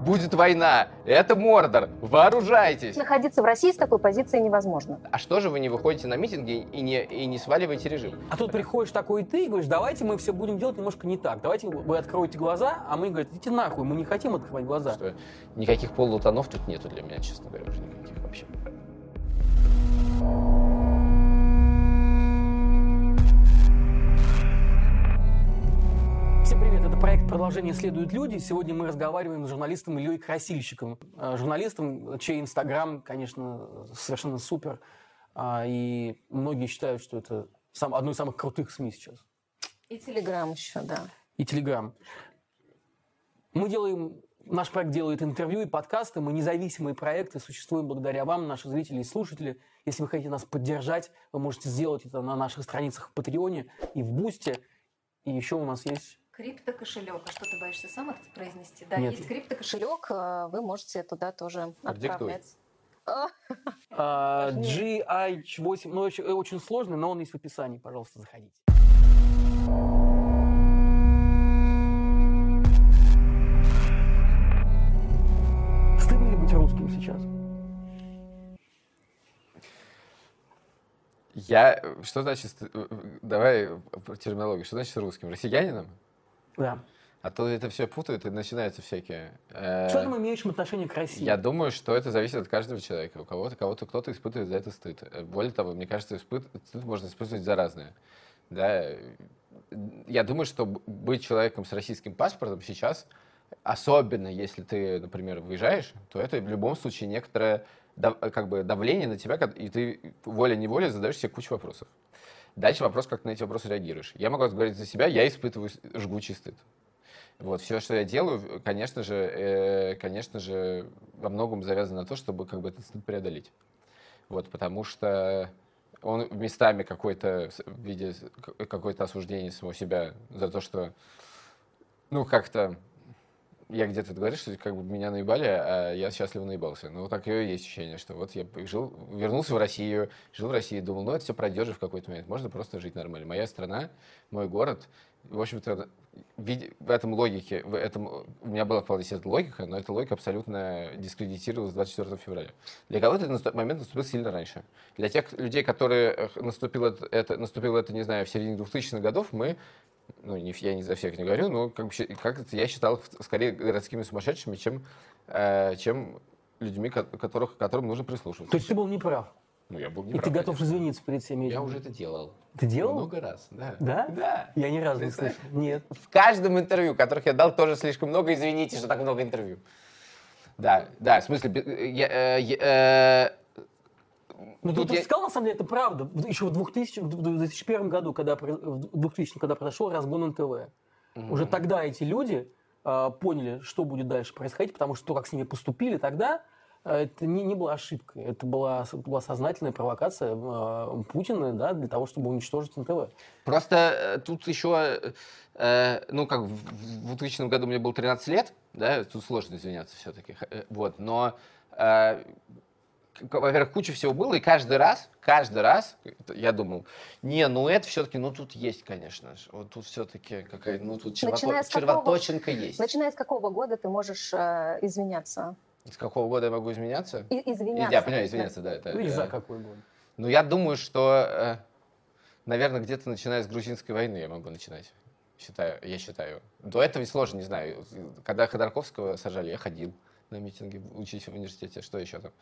будет война, это Мордор, вооружайтесь. Находиться в России с такой позицией невозможно. А что же вы не выходите на митинги и не, и не сваливаете режим? А тут приходишь такой ты и говоришь, давайте мы все будем делать немножко не так. Давайте вы откроете глаза, а мы говорим, идите нахуй, мы не хотим открывать глаза. Что, никаких полутонов тут нету для меня, честно говоря, уже никаких вообще. Проект «Продолжение следуют люди». Сегодня мы разговариваем с журналистом Ильей Красильщиком. Э, Журналистом, чей инстаграм, конечно, совершенно супер. А, И многие считают, что это сам, одно из самых крутых СМИ сейчас. И Телеграм еще, да. И Телеграм. Мы делаем, наш проект делает интервью и подкасты, мы независимые проекты, существуем благодаря вам, наши зрители и слушатели. Если вы хотите нас поддержать, вы можете сделать это на наших страницах в Патреоне и в Бусте. И еще у нас есть Криптокошелек. А что ты боишься сам это произнести? Да, Нет. есть криптокошелек. Кошелек э, вы можете туда тоже Продиктуй. отправлять. А, А, Важнее. GH8, ну, очень, очень сложный, но он есть в описании, пожалуйста, заходите. Стыдно ли быть русским сейчас? Я, что значит, э, давай про терминологию, что значит русским? Россиянином? Да. А то это все путают и начинаются всякие... Что там имеющим отношение к России? Я думаю, что это зависит от каждого человека. У кого-то, кого-то кто-то испытывает за это стыд. Э, Более того, мне кажется, испыт- стыд можно испытывать за разное. Да? э, Я думаю, что быть человеком с российским паспортом сейчас, особенно если ты, например, выезжаешь, то это в любом случае некоторое как бы давление на тебя, и ты волей-неволей задаешь себе кучу вопросов. Дальше вопрос, как ты на эти вопросы реагируешь. Я могу говорить за себя, я испытываю жгучий стыд. Вот, все, что я делаю, конечно же, э, конечно же, во многом завязано на то, чтобы как бы этот стыд преодолеть. Вот, потому что он местами какой-то в виде какое-то осуждение самого себя за то, что, ну, как-то я где-то говоришь, что как бы меня наебали, а я счастливо наебался. Ну, так и есть ощущение, что вот я жил, вернулся в Россию, жил в России, думал, ну, это все пройдет же в какой-то момент, можно просто жить нормально. Моя страна, мой город, в общем-то, в этом логике, в этом, у меня была вполне себе логика, но эта логика абсолютно дискредитировалась 24 февраля. Для кого-то этот момент наступил сильно раньше. Для тех людей, которые э, наступило это, наступило это, не знаю, в середине 2000-х годов, мы ну, не, я не за всех не говорю, но как, бы как это я считал их скорее городскими сумасшедшими, чем, э, чем людьми, ко- которых, которым нужно прислушиваться. То есть ты был неправ. ну, я был И неправ, ты готов конечно. извиниться перед всеми Я этими? уже это делал. Ты делал? Много раз, да. Да? Да. Я ни разу не слышал. Нет. В каждом интервью, которых я дал, тоже слишком много. Извините, что так много интервью. Да, да, в смысле, э, я, э, я, э, Ну, Тут ты, я- сказал, на самом деле, это правда. Еще в 2000, в 2001 году, когда, в 2000, когда произошел разгон НТВ, уже тогда эти люди э, поняли, что будет дальше происходить, потому что то, как с ними поступили тогда, э, это не, не была ошибкой. Это была, была сознательная провокация э, Путина да, для того, чтобы уничтожить НТВ. Просто э, тут еще, э, ну, как в в 2000 году мне было 13 лет, да, тут сложно извиняться все-таки, вот, но, э, во-первых, куча всего было, и каждый раз, каждый раз я думал, не, ну это все-таки, ну тут есть, конечно же, вот тут все-таки какая, ну тут червото- с какого- червоточинка есть. Начиная с какого года ты можешь э, извиняться? С какого года я могу изменяться? И, извиняться. Я понимаю, извиняться, да. это, Или э, за какой год. Ну, я думаю, что, наверное, где-то начиная с грузинской войны я могу начинать. Считаю, я считаю. До этого сложно, не знаю. Когда Ходорковского сажали, я ходил на митинги, учиться в университете, что еще там.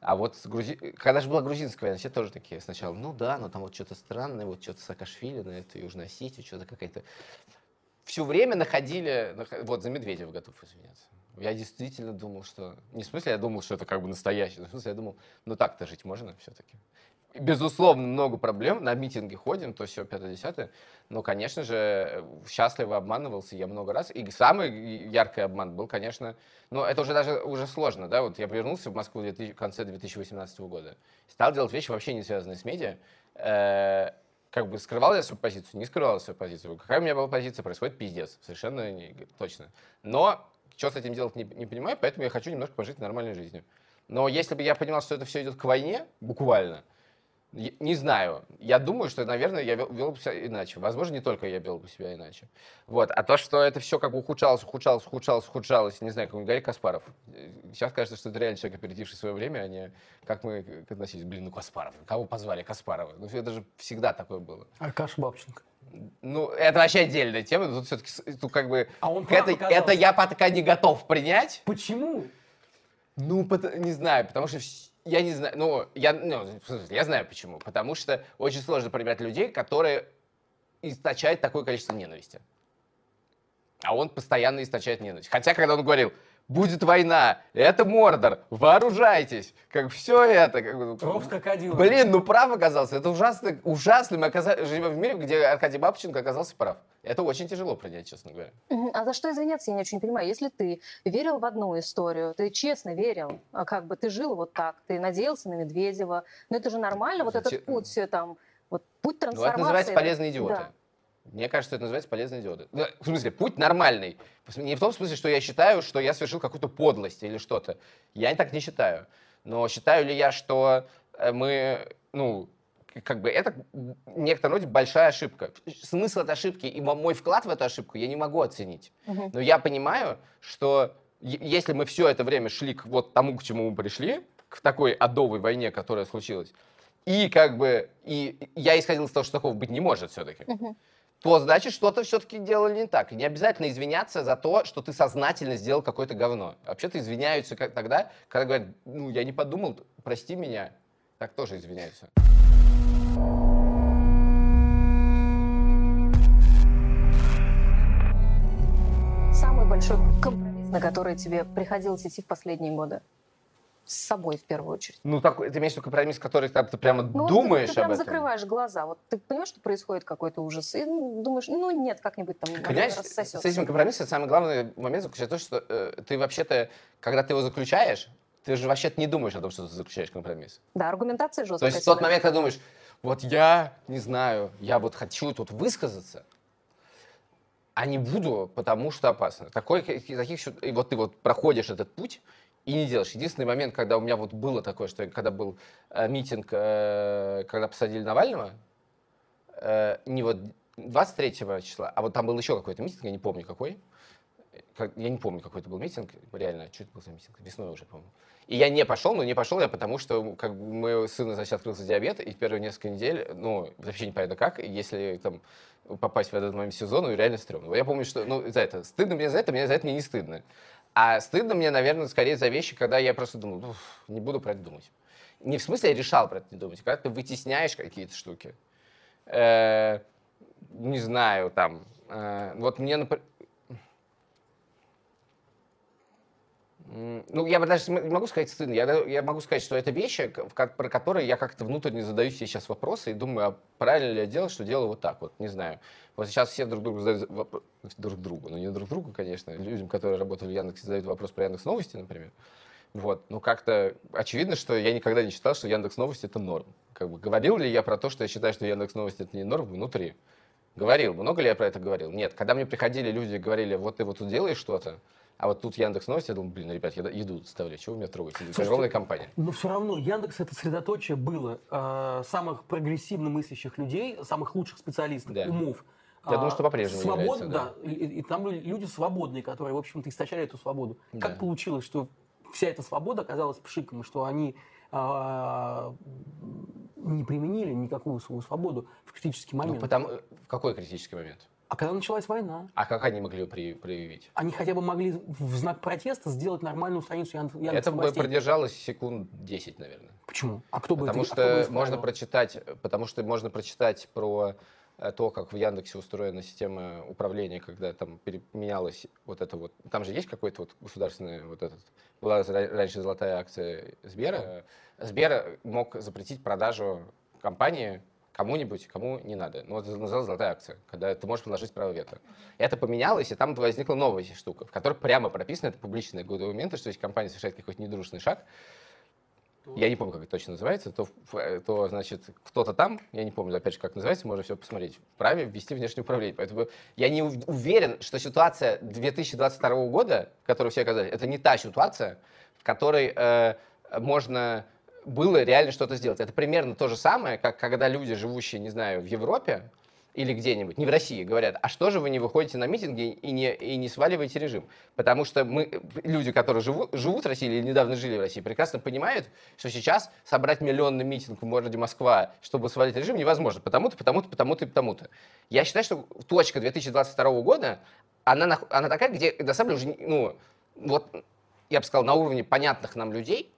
А вот грузи... когда же была грузинская война, все тоже такие сначала, ну да, но там вот что-то странное, вот что-то Саакашвили на эту Южную Осетию, что-то какая-то... Все время находили... нах- Вот за Медведева готов извиняться. Я действительно думал, что... Не в смысле я думал, что это как бы настоящее, в смысле я думал, ну так-то жить можно все-таки. Безусловно, много проблем. На митинги ходим, то все, 5-10. Но, конечно же, счастливо обманывался я много раз. И самый яркий обман был, конечно, ну, это уже даже уже сложно, да, вот я вернулся в Москву в 2000 в конце 2018 года, стал делать вещи вообще не связанные с медиа, Э, как бы скрывал я свою позицию, не скрывал я свою позицию. Какая у меня была позиция, происходит пиздец, совершенно не- точно. Но что с этим делать не, не понимаю, поэтому я хочу немножко пожить нормальной жизнью. Но если бы я понимал, что это все идет к войне, буквально, Не знаю. Я думаю, что, наверное, я вел, вел бы себя иначе. Возможно, не только я вел бы себя иначе. Вот. А то, что это все как бы ухудшалось, ухудшалось, ухудшалось, ухудшалось, не знаю, как Гарри Каспаров. Сейчас кажется, что это реально человек, опередивший свое время, а не как мы относились. Блин, ну Каспаров. Кого позвали? Каспарова. Ну, это же всегда такое было. Аркаша Бабченко. Ну, это вообще отдельная тема. но Тут все-таки, тут как бы... А он оказался. это я пока не готов принять. Почему? Ну, не знаю, потому что я не знаю, ну, я, ну, я знаю почему. Потому что очень сложно принять людей, которые источают такое количество ненависти. А он постоянно источает ненависть. Хотя, когда он говорил, будет война, это Мордор, вооружайтесь, как все это, как бы, ну, крокодилом. Блин, ну прав оказался. Это ужасно, ужасно. Мы оказа- живем в мире, где Аркадий Бабченко оказался прав. Это очень тяжело принять, честно говоря. А за что извиняться, я не очень понимаю. Если ты верил в одну историю, ты честно верил, а как бы ты жил вот так, ты надеялся на Медведева, но это же нормально, вот Зачем? этот путь там, вот путь Ну, трансформации. это называется полезные идиоты. Да. Мне кажется, это называется полезные идиоты. Ну, В смысле, путь нормальный. Не в том смысле, что я считаю, что я совершил какую-то подлость или что-то. Я так не считаю. Но считаю ли я, что э, мы, ну, как бы это в некотором роде большая ошибка. Смысл этой ошибки и мо- мой вклад в эту ошибку я не могу оценить. Мгм. Но я понимаю, что если мы все это время шли к вот тому, к чему мы пришли, к такой адовой войне, которая случилась, и как бы и я исходил из того, что такого быть не может все-таки, Мгм. То значит что-то все-таки делали не так. И не обязательно извиняться за то, что ты сознательно сделал какое-то говно. Вообще-то извиняются как тогда, когда говорят, ну я не подумал, прости меня. Так тоже извиняются. Самый большой компромисс, на который тебе приходилось идти в последние годы. С собой в первую очередь. Ну, такой, ты имеешь в виду компромисс, который ты, ты прямо Ну, думаешь ты, ты прям об этом? закрываешь глаза. Вот ты понимаешь, что происходит какой-то ужас, и ну, думаешь, ну нет, как-нибудь там Понимаешь, рассосется. с этим компромиссом самый главный момент заключается в том, что э, ты вообще-то, когда ты его заключаешь, ты же вообще-то не думаешь о том, что ты заключаешь компромисс. Да, аргументация То жесткая. есть в тот момент, когда думаешь, вот я, не знаю, я вот хочу тут высказаться, а не буду, потому что опасно. Такой, таких, и вот ты вот проходишь этот путь и не делаешь. Единственный момент, когда у меня вот было такое, что когда был э, митинг, э, когда посадили Навального, э, не вот 23 числа, а вот там был еще какой-то митинг, я не помню какой. Как- я не помню, какой это был митинг, реально, что это был за митинг, весной уже, по-моему. И я не пошел, но не пошел я потому, что как бы, у моего сына, значит, открылся диабет, и в первые несколько недель, ну, вообще непонятно как, и если там попасть в этот момент сезона, реально стрёмно. Я помню, что, ну, за это, стыдно мне за это, мне за это мне не стыдно. А стыдно мне, наверное, скорее за вещи, когда я просто думаю, «Уф, не буду про это думать. Не в смысле я решал про это не думать, а когда ты вытесняешь какие-то штуки. Э, не знаю, там, э, вот мне, например, Ну, я даже не могу сказать стыдно. Я, я могу сказать, что это вещи, к- в ко- про которые я как-то внутренне задаю себе сейчас вопросы и думаю, а правильно ли я делал, что делаю вот так вот. Не знаю. Вот сейчас все друг другу задают вопрос, друг другу, ну не друг другу, конечно, людям, которые работали в Яндексе, задают вопрос про Яндекс Новости, например. Вот. Ну, как-то очевидно, что я никогда не считал, что Яндекс Новости это норм. Как бы говорил ли я про то, что я считаю, что Яндекс Новости это не норм внутри? Говорил. Много ли я про это говорил? Нет. Когда мне приходили люди и говорили, вот ты вот тут делаешь что-то, а вот тут Яндекс Новости, я думал, блин, ребят, я еду доставляю, чего вы меня трогаете? Это Слушайте, огромная компания. Но все равно Яндекс это средоточие было э, самых прогрессивно мыслящих людей, самых лучших специалистов, Да. умов. Я думаю, А, что по-прежнему свобод- является, да. И, и там были люди свободные, которые, в общем-то, источали эту свободу. Да. Как получилось, что вся эта свобода оказалась пшиком, и что они а, не применили никакую свою свободу в критический Ну, момент. потому, в какой критический момент? А когда началась война, А как они могли ее при- проявить? они хотя бы могли в знак протеста сделать нормальную страницу Ян- Яндекс Это бы продержалось секунд 10, наверное. Почему? А кто бы Потому это, а кто бы что исправил? можно прочитать, потому что можно прочитать про э, то, как в Яндексе устроена система управления, когда там переменялась вот это вот. Там же есть какой-то вот государственный вот этот. Была ра- раньше золотая акция Сбера. Сбер мог запретить продажу компании кому-нибудь, кому не надо. Ну, это называлась золотая акция, когда ты можешь предложить право вето. Это поменялось, и там возникла новая штука, в которой прямо прописано, это публичные документы, что если компания совершает какой-то недружный шаг, я не помню, как это точно называется, то, в- то значит, кто-то там, я не помню, опять же, как называется, можно все посмотреть, вправе ввести внешнее управление. Поэтому я не ув- уверен, что ситуация 2022 года, в которой все оказались, это не та ситуация, в которой э, можно было реально что-то сделать. Это примерно то же самое, как когда люди, живущие, не знаю, в Европе, или где-нибудь, не в России, говорят, а что же вы не выходите на митинги и не, и не сваливаете режим? Потому что мы, люди, которые живут, живут в России или недавно жили в России, прекрасно понимают, что сейчас собрать миллионный митинг в городе Москва, чтобы свалить режим, невозможно. Потому-то, потому-то, потому-то и потому-то. Я считаю, что точка 2022 года, она, она такая, где, на самом деле, уже, ну, вот, я бы сказал, на уровне понятных нам людей,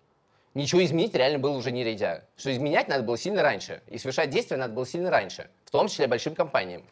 ничего изменить реально было уже не нельзя. Что изменять надо было сильно раньше. И совершать действия надо было сильно раньше. В том числе большим компаниям.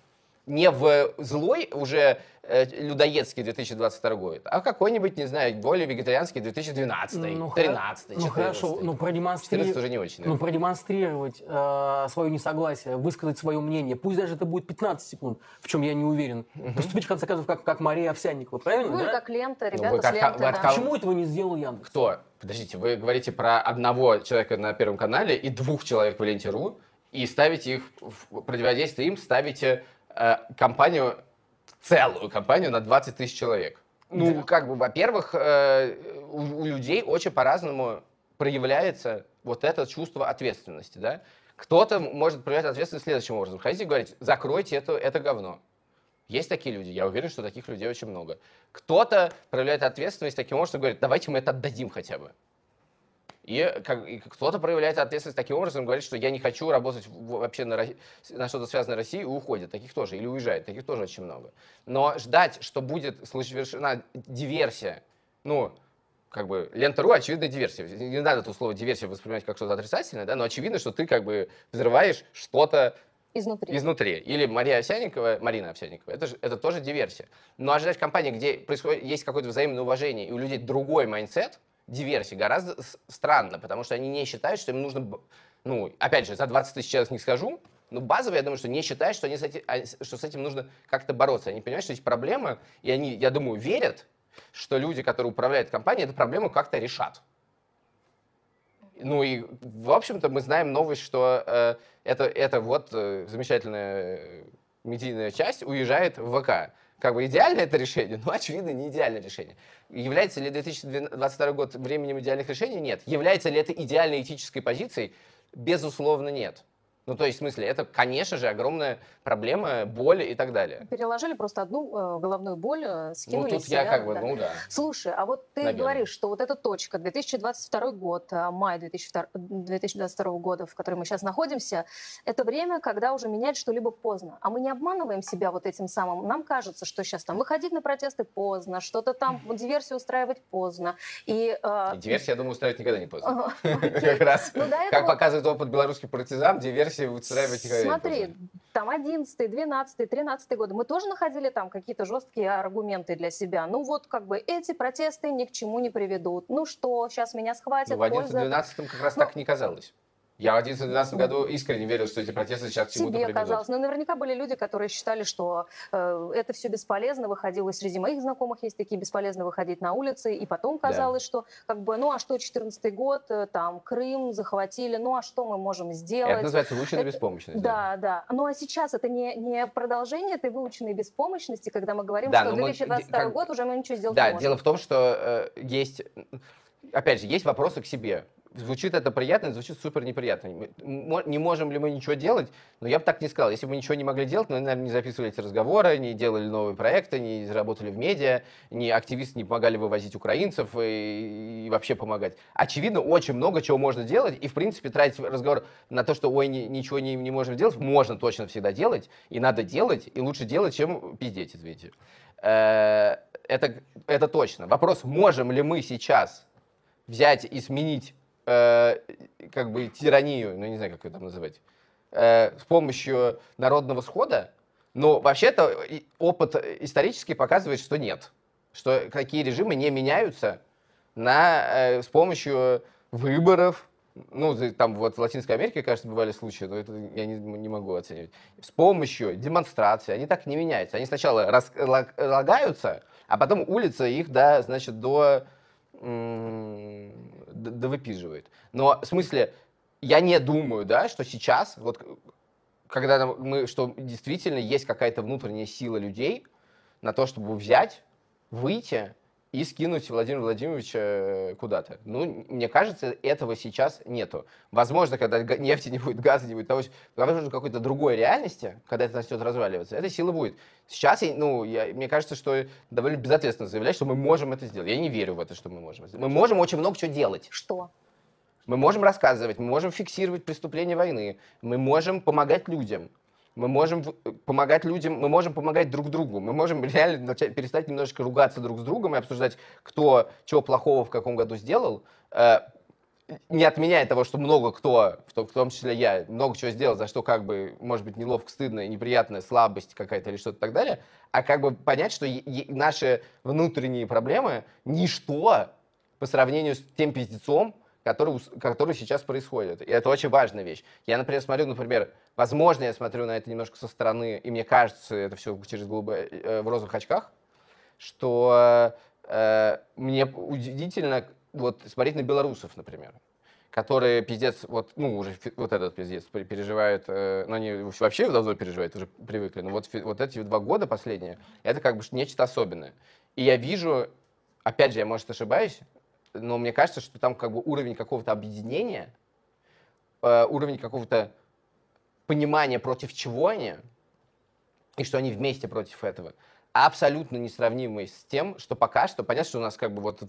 Не в злой уже э, людоедский 2022 год, а какой-нибудь, не знаю, более вегетарианский 2012, ну, 13, Ну хорошо, ну продемонстрировать, уже не очень. Ну продемонстрировать э, свое несогласие, высказать свое мнение, пусть даже это будет 15 секунд, в чем я не уверен. Угу. Поступить, в конце концов, как, как Мария Овсянникова, правильно? Ну да? как лента, ребята ну, вы, как, с ленты, да. Почему этого не сделал Яндекс? Кто? Подождите, вы говорите про одного человека на Первом канале и двух человек в ленте.ру, и ставите их в противодействие им, ставите компанию, целую компанию на 20 тысяч человек. Ну, да. как бы, во-первых, э, у, у людей очень по-разному проявляется вот это чувство ответственности, да. Кто-то может проявлять ответственность следующим образом. Хотите говорить, закройте это, это говно. Есть такие люди, я уверен, что таких людей очень много. Кто-то проявляет ответственность таким образом, говорит, давайте мы это отдадим хотя бы. И, как, и кто-то проявляет ответственность таким образом, говорит, что я не хочу работать вообще на, на что-то связанное с Россией, и уходит. Таких тоже. Или уезжает. Таких тоже очень много. Но ждать, что будет совершена диверсия, ну, как бы, лента.ру, очевидно, диверсия. Не надо это слово диверсия воспринимать как что-то отрицательное, да, но очевидно, что ты как бы взрываешь что-то Изнутри. Изнутри. Или Мария Овсянникова, Марина Овсянникова. Это, же, это тоже диверсия. Но ожидать в компании, где происходит, есть какое-то взаимное уважение, и у людей другой mindset, диверсии, гораздо странно, потому что они не считают, что им нужно... Ну, опять же, за 20 тысяч человек не скажу, но базово я думаю, что не считают, что, они с этим, что с этим нужно как-то бороться. Они понимают, что есть проблема, и они, я думаю, верят, что люди, которые управляют компанией, эту проблему как-то решат. Ну и, в общем-то, мы знаем новость, что э, это, это вот э, замечательная медийная часть уезжает в ВК. Как бы идеальное это решение? Ну, очевидно, не идеальное решение. Является ли 2022 год временем идеальных решений? Нет. Является ли это идеальной этической позицией? Безусловно, нет. Ну, то есть, в смысле, это, конечно же, огромная проблема, боль и так далее. Переложили просто одну э, головную боль, э, скинули Ну, тут я как бы, да. ну да. Слушай, а вот ты Наверное. говоришь, что вот эта точка, 2022 год, э, май 2022 года, в котором мы сейчас находимся, это время, когда уже менять что-либо поздно. А мы не обманываем себя вот этим самым. Нам кажется, что сейчас там выходить на протесты поздно, что-то там, диверсию устраивать поздно. И, э... и диверсию, я думаю, устраивать никогда не поздно. Как раз. Ну, как показывает опыт белорусских партизан, диверсия версии устраивать Смотри, там 11, 12, 13 годы, мы тоже находили там какие-то жесткие аргументы для себя. Ну вот как бы эти протесты ни к чему не приведут. Ну что, сейчас меня схватят. Ну, в 11-12 как раз ну, так не казалось. Я в 2011 году искренне верил, что эти протесты сейчас к чему-то приведут. казалось. Но наверняка были люди, которые считали, что э, это все бесполезно. Выходило среди моих знакомых есть такие бесполезно выходить на улицы. И потом казалось, да. что как бы, ну а что 14 год, э, там Крым захватили, ну а что мы можем сделать? Это называется выученная это... беспомощность. Да, да, да. Ну а сейчас это не, не продолжение этой выученной беспомощности, когда мы говорим, да, что 2022 мы, год уже мы ничего сделать да, не можем. Да, дело в том, что э, есть, опять же, есть вопросы к себе звучит это приятно, звучит супер неприятно. Не можем ли мы ничего делать? Но я бы так не сказал. Если бы мы ничего не могли делать, мы, наверное, не записывали эти разговоры, не делали новые проекты, не работали в медиа, не активисты не помогали вывозить украинцев и, и вообще помогать. Очевидно, очень много чего можно делать, и, в принципе, тратить разговор на то, что, ой, ни, ничего не, не можем делать, можно точно всегда делать, и надо делать, и лучше делать, чем пиздеть, извините. Э, это, это точно. Вопрос, можем ли мы сейчас взять и сменить э, как бы тиранию, ну не знаю, как ее там называть, э, с помощью народного схода, но вообще-то опыт исторически показывает, что нет, что какие режимы не меняются на, э, с помощью выборов, ну, там вот в Латинской Америке, кажется, бывали случаи, но это я не, не могу оценивать, с помощью демонстрации, они так не меняются. Они сначала разлагаются, а потом улица их, да, значит, до довыпиживает. Но в смысле, я не думаю, да, что сейчас, вот когда мы, что действительно есть какая-то внутренняя сила людей на то, чтобы взять, выйти и скинуть Владимира Владимировича э, куда-то. Ну, мне кажется, этого сейчас нету. Возможно, когда нефти не будет, газа не будет, того, возможно, какой-то другой реальности, когда это начнет разваливаться, эта сила будет. Сейчас, ну, я, мне кажется, что довольно безответственно заявлять, что мы можем это сделать. Я не верю в это, что мы можем. Мы можем очень много чего делать. Что? Мы можем рассказывать, мы можем фиксировать преступления войны, мы можем помогать людям мы можем помогать людям, мы можем помогать друг другу, мы можем реально начать, перестать немножечко ругаться друг с другом и обсуждать, кто чего плохого в каком году сделал, э, не отменяя того, что много кто, в том числе я, много чего сделал, за что как бы, может быть, неловко, стыдно, неприятная слабость какая-то или что-то так далее, а как бы понять, что наши внутренние проблемы ничто по сравнению с тем пиздецом, который, который сейчас происходит. И это очень важная вещь. Я, например, смотрю, например, возможно, я смотрю на это немножко со стороны, и мне кажется, это все через голубые, э, в розовых очках, что э, мне удивительно вот смотреть на белорусов, например, которые пиздец, вот, ну, уже вот этот пиздец переживают, э, ну, они вообще давно переживают, уже привыкли, но вот, вот эти два года последние, это как бы нечто особенное. И я вижу, опять же, я, может, ошибаюсь, но мне кажется, что там как бы уровень какого-то объединения, э, уровень какого-то понимания, против чего они, и что они вместе против этого, абсолютно несравнимый с тем, что пока что, понятно, что у нас как бы вот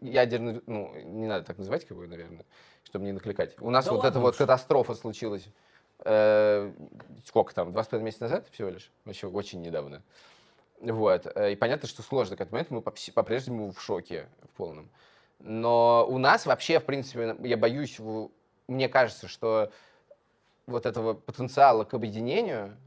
ядерный, ну, не надо так называть, как бы, наверное, чтобы не накликать. У нас да вот ладно, эта вот катастрофа случилась, э, сколько там, два с половиной месяца назад всего лишь, вообще очень недавно. Вот. Э, и понятно, что сложно к этому моменту, мы по-прежнему в шоке в полном. Но у нас вообще, в принципе, я боюсь, мне кажется, что вот этого потенциала к объединению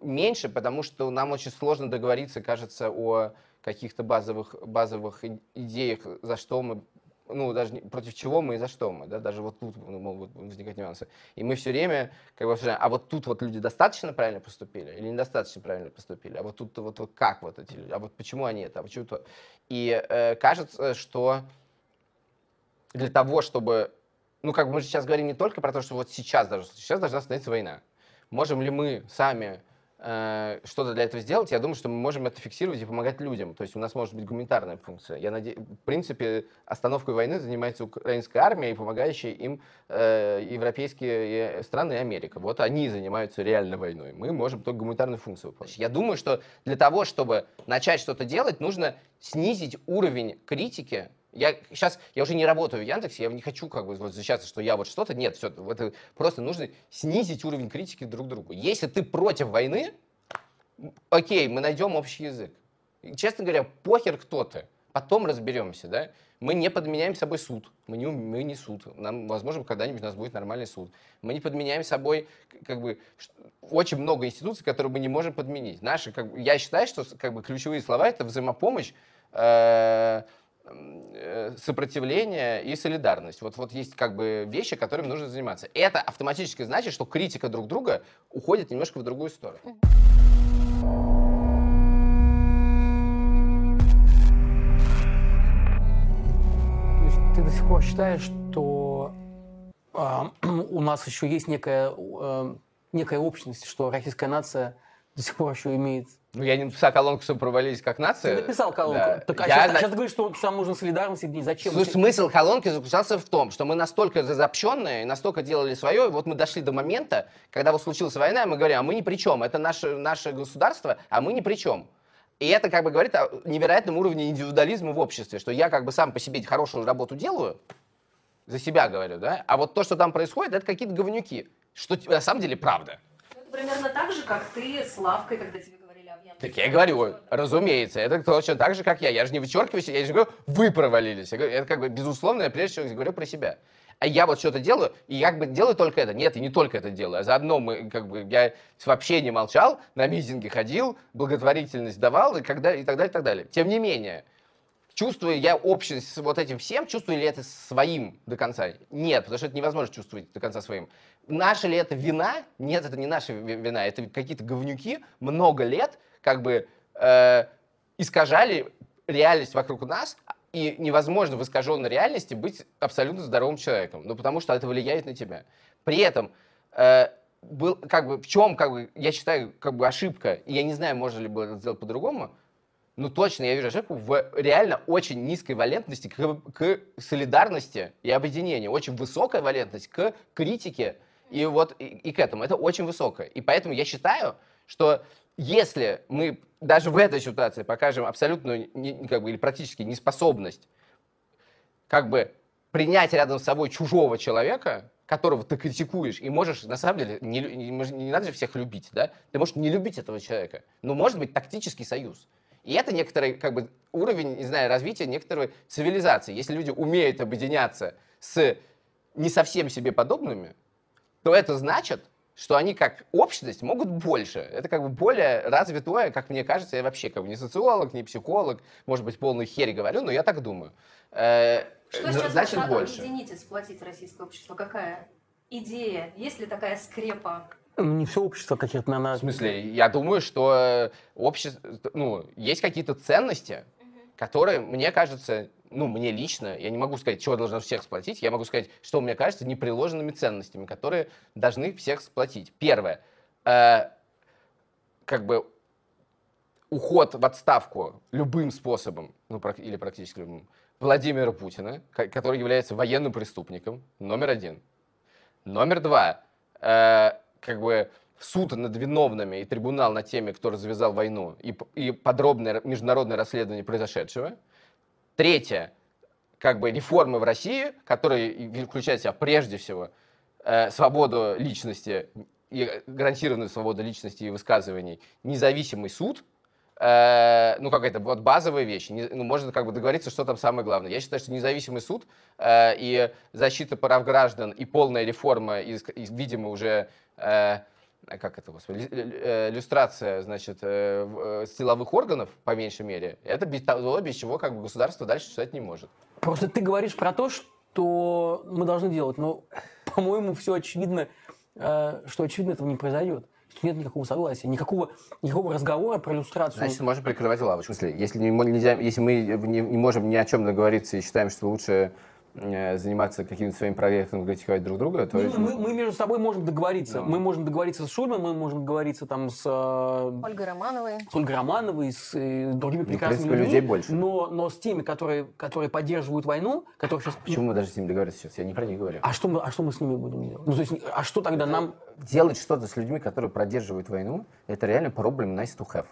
меньше, потому что нам очень сложно договориться, кажется, о каких-то базовых, базовых идеях, за что мы, ну, даже против чего мы и за что мы, да, даже вот тут могут возникать нюансы. И мы все время как бы а вот тут вот люди достаточно правильно поступили или недостаточно правильно поступили, а вот тут вот, вот как вот эти люди, а вот почему они это, а почему то. И э, кажется, что для того, чтобы... Ну, как бы мы же сейчас говорим не только про то, что вот сейчас даже, сейчас должна остановиться война. Можем ли мы сами э, что-то для этого сделать? Я думаю, что мы можем это фиксировать и помогать людям. То есть у нас может быть гуманитарная функция. Я надеюсь, в принципе, остановкой войны занимается украинская армия и помогающие им э, европейские страны и Америка. Вот они занимаются реально войной. Мы можем только гуманитарную функцию выполнять. Я думаю, что для того, чтобы начать что-то делать, нужно снизить уровень критики я сейчас, я уже не работаю в Яндексе, я не хочу как бы вот защищаться, что я вот что-то. Нет, все, это просто нужно снизить уровень критики друг другу. Если ты против войны, окей, мы найдем общий язык. И, честно говоря, похер кто ты. Потом разберемся, да. Мы не подменяем собой суд. Мы не, мы не суд. Нам, возможно, когда-нибудь у нас будет нормальный суд. Мы не подменяем собой как бы очень много институций, которые мы не можем подменить. Наши, как я считаю, что как бы ключевые слова это взаимопомощь, Э, сопротивление и солидарность. Вот, вот есть как бы вещи, которыми нужно заниматься. Это автоматически значит, что критика друг друга уходит немножко в другую сторону. ты до сих пор считаешь, что э, у нас еще есть некая, э, некая общность, что российская нация до сих пор еще имеет ну, я не написал колонку, чтобы провалились как нация. Ты написал колонку. Да. Так, а я... сейчас, сейчас ты говоришь, что нам нужно солидарность объединить. Зачем? Слушай, смысл колонки заключался в том, что мы настолько разобщенные, настолько делали свое, и вот мы дошли до момента, когда вот случилась война, и мы говорим, а мы ни при чем, это наше, наше государство, а мы ни при чем. И это как бы говорит о невероятном уровне индивидуализма в обществе, что я как бы сам по себе хорошую работу делаю, за себя говорю, да, а вот то, что там происходит, это какие-то говнюки, что на самом деле правда. Это примерно так же, как ты с Лавкой, когда тебе так я говорю, разумеется, это точно так же, как я. Я же не вычеркиваюсь, я же говорю, вы провалились. Я говорю, это как бы безусловно, я прежде всего говорю про себя. А я вот что-то делаю, и я как бы делаю только это. Нет, и не только это делаю. А заодно мы, как бы, я вообще не молчал, на митинги ходил, благотворительность давал и, когда, и так далее, и так далее. Тем не менее, чувствую я общность с вот этим всем, чувствую ли это своим до конца? Нет, потому что это невозможно чувствовать до конца своим. Наша ли это вина? Нет, это не наша вина, это какие-то говнюки много лет, как бы э, искажали реальность вокруг нас, и невозможно в искаженной реальности быть абсолютно здоровым человеком, ну потому что это влияет на тебя. При этом э, был, как бы, в чем, как бы, я считаю, как бы ошибка, и я не знаю, можно ли было это сделать по-другому, ну точно я вижу ошибку в реально очень низкой валентности к, к солидарности и объединению, очень высокая валентность к критике и вот и, и к этому. Это очень высокая. И поэтому я считаю, что если мы даже в этой ситуации покажем абсолютную не, как бы, или практически неспособность как бы принять рядом с собой чужого человека, которого ты критикуешь, и можешь, на самом деле, не, не, не надо же всех любить, да? Ты можешь не любить этого человека, но может быть тактический союз. И это некоторый как бы, уровень, не знаю, развития некоторой цивилизации. Если люди умеют объединяться с не совсем себе подобными, то это значит, что они как общность могут больше. Это как бы более развитое, как мне кажется, я вообще как бы не социолог, не психолог, может быть, полный херь говорю, но я так думаю. Э, что сейчас значит больше. объединить и сплотить российское общество? Какая идея? Есть ли такая скрепа? Ну, не все общество каких-то, наверное... В смысле, я думаю, что общество, ну, есть какие-то ценности, которые, мне кажется, ну, мне лично, я не могу сказать, чего должно всех сплотить, я могу сказать, что мне кажется неприложенными ценностями, которые должны всех сплотить. Первое, э, как бы уход в отставку любым способом, ну, или практически любым, Владимира Путина, который является военным преступником, номер один. Номер два, э, как бы суд над виновными и трибунал над теми, кто развязал войну, и, и подробное международное расследование произошедшего. Третье, как бы реформы в России, которые включают в себя прежде всего э, свободу личности и гарантированную свободу личности и высказываний, независимый суд, э, ну, какая-то вот базовая вещь. Не, ну, можно как бы договориться, что там самое главное. Я считаю, что независимый суд э, и защита прав граждан и полная реформа, и, и видимо, уже э, как это, господи, э, иллюстрация, значит, э, э, силовых органов, по меньшей мере, это без того, без чего как бы государство дальше существовать не может. Просто ты говоришь про то, что мы должны делать, но, по-моему, все очевидно, что очевидно этого не произойдет. Что нет никакого согласия, никакого, никакого разговора про иллюстрацию. Значит, мы можем прикрывать лавочку. В смысле, если, не, нельзя, если мы не, не можем ни о чем договориться и считаем, что лучше Э, заниматься каким-то своим проектом, критиковать друг друга, то... Не, мы, мы между собой можем договориться. Ну. Мы можем договориться с Шульман, мы можем договориться там с... Э, Ольгой Романовой. С Ольгой Романовой, с и другими ну, прекрасными ну, людьми. людей больше. Но, но с теми, которые, которые поддерживают войну, которые сейчас... Почему мы даже с ними договориться сейчас? Я не про них говорю. А что мы, а что мы с ними будем делать? Ну, то есть, а что тогда нам... Делать что-то с людьми, которые поддерживают войну, это реально проблем nice to have.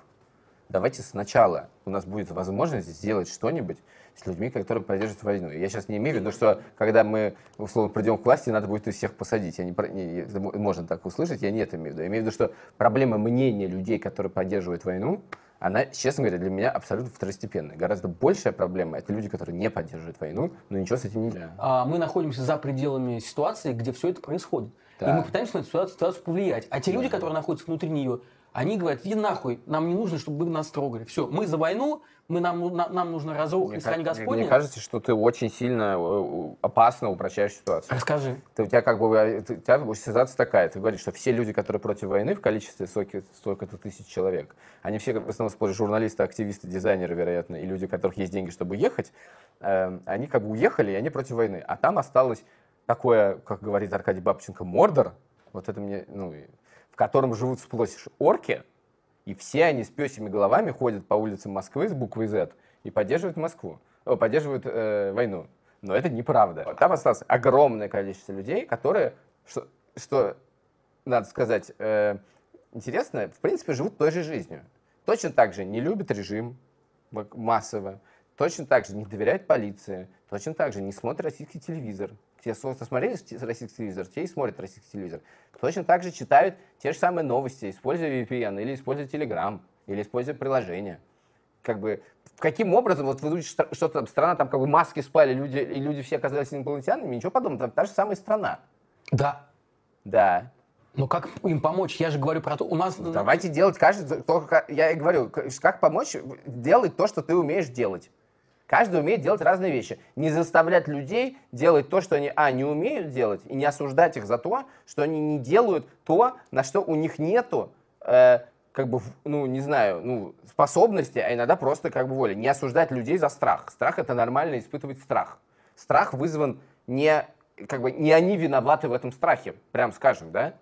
Давайте сначала у нас будет возможность сделать что-нибудь, с людьми, которые поддерживают войну. Я сейчас не имею в виду, что когда мы, условно, придем к власти, надо будет их всех посадить. Я не, не, можно так услышать, я не это имею в виду. Я имею в виду, что проблема мнения людей, которые поддерживают войну, она, честно говоря, для меня абсолютно второстепенная. Гораздо большая проблема – это люди, которые не поддерживают войну, но ничего с этим не делают. А мы находимся за пределами ситуации, где все это происходит. Да. И мы пытаемся на эту ситуацию, повлиять. А те люди, которые находятся внутри нее, они говорят, иди нахуй, нам не нужно, чтобы вы нас трогали. Все, мы за войну, мы, нам, ну, нам, нужно разруха и срань Господня. Мне кажется, что ты очень сильно э, опасно упрощаешь ситуацию. Расскажи. Ты, у тебя как бы э, у тебя ситуация такая. Ты говоришь, что все люди, которые против войны в количестве столько-то тысяч человек, они все в основном журналисты, активисты, дизайнеры, вероятно, и люди, у которых есть деньги, чтобы ехать, э, они как бы уехали, и они против войны. А там осталось такое, как говорит Аркадий Бабченко, мордор. Вот это мне, ну, котором живут сплошь орки, и все они с песями головами ходят по улицам Москвы с буквой Z и поддерживают Москву, о, поддерживают э, войну. Но это неправда. Там осталось огромное количество людей, которые, что, что надо сказать, э, интересно, в принципе, живут той же жизнью. Точно так же не любят режим массово, точно так же не доверяют полиции, точно так же не смотрят российский телевизор, те, смотрели российский телевизор, те и смотрят российский телевизор. Точно так же читают те же самые новости, используя VPN, или используя Telegram, или используя приложение. Как бы, каким образом, вот вы думаете, что там страна, там как бы маски спали, люди, и люди все оказались инопланетянами, ничего подобного, там та же самая страна. Да. Да. Но как им помочь? Я же говорю про то, у нас... Давайте делать каждый, только, я и говорю, как помочь, делать то, что ты умеешь делать. Каждый умеет делать разные вещи. Не заставлять людей делать то, что они, а, не умеют делать, и не осуждать их за то, что они не делают то, на что у них нету, э, как бы, ну, не знаю, ну, способности, а иногда просто как бы воли. Не осуждать людей за страх. Страх — это нормально испытывать страх. Страх вызван не, как бы, не они виноваты в этом страхе, прям скажем, да?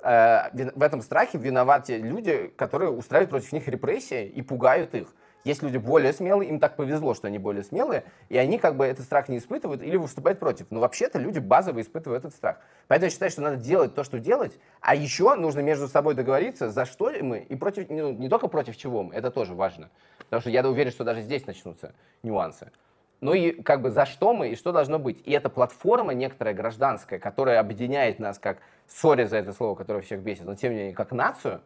Э, в этом страхе виноваты люди, которые устраивают против них репрессии и пугают их. Есть люди более смелые, им так повезло, что они более смелые, и они как бы этот страх не испытывают или выступают против. Но вообще-то люди базово испытывают этот страх. Поэтому я считаю, что надо делать то, что делать, а еще нужно между собой договориться, за что мы и против, ну, не только против чего мы, это тоже важно. Потому что я уверен, что даже здесь начнутся нюансы. Ну и как бы за что мы и что должно быть. И эта платформа некоторая гражданская, которая объединяет нас как, сори за это слово, которое всех бесит, но тем не менее как нацию,